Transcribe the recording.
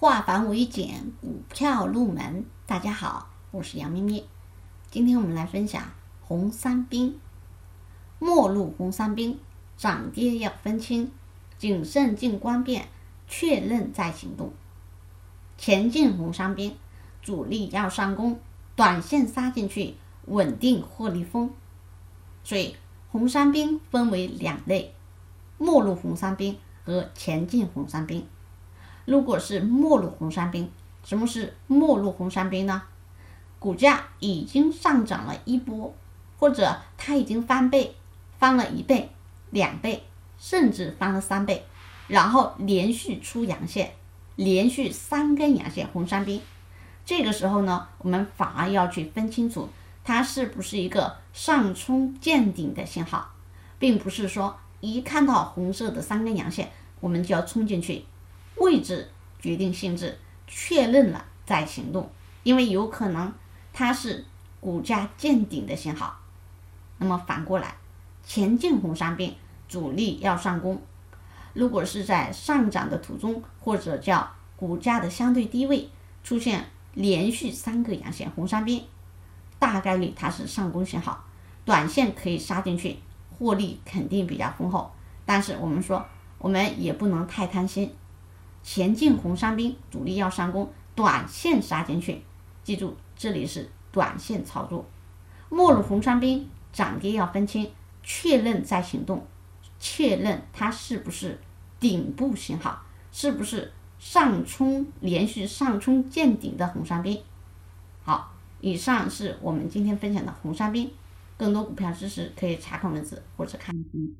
化繁为简，股票入门。大家好，我是杨咪咪。今天我们来分享红三兵。末路红三兵，涨跌要分清，谨慎进观变，确认再行动。前进红三兵，主力要上攻，短线杀进去，稳定获利风。所以红三兵分为两类：末路红三兵和前进红三兵。如果是末路红三兵，什么是末路红三兵呢？股价已经上涨了一波，或者它已经翻倍，翻了一倍、两倍，甚至翻了三倍，然后连续出阳线，连续三根阳线红三兵。这个时候呢，我们反而要去分清楚，它是不是一个上冲见顶的信号，并不是说一看到红色的三根阳线，我们就要冲进去。位置决定性质，确认了再行动，因为有可能它是股价见顶的信号。那么反过来，前进红三兵，主力要上攻。如果是在上涨的途中，或者叫股价的相对低位出现连续三个阳线红三兵，大概率它是上攻信号，短线可以杀进去，获利肯定比较丰厚。但是我们说，我们也不能太贪心。前进红三兵，主力要上攻，短线杀进去。记住，这里是短线操作。末路红三兵，涨跌要分清，确认再行动，确认它是不是顶部信号，是不是上冲连续上冲见顶的红三兵。好，以上是我们今天分享的红三兵。更多股票知识可以查看文字或者看视频。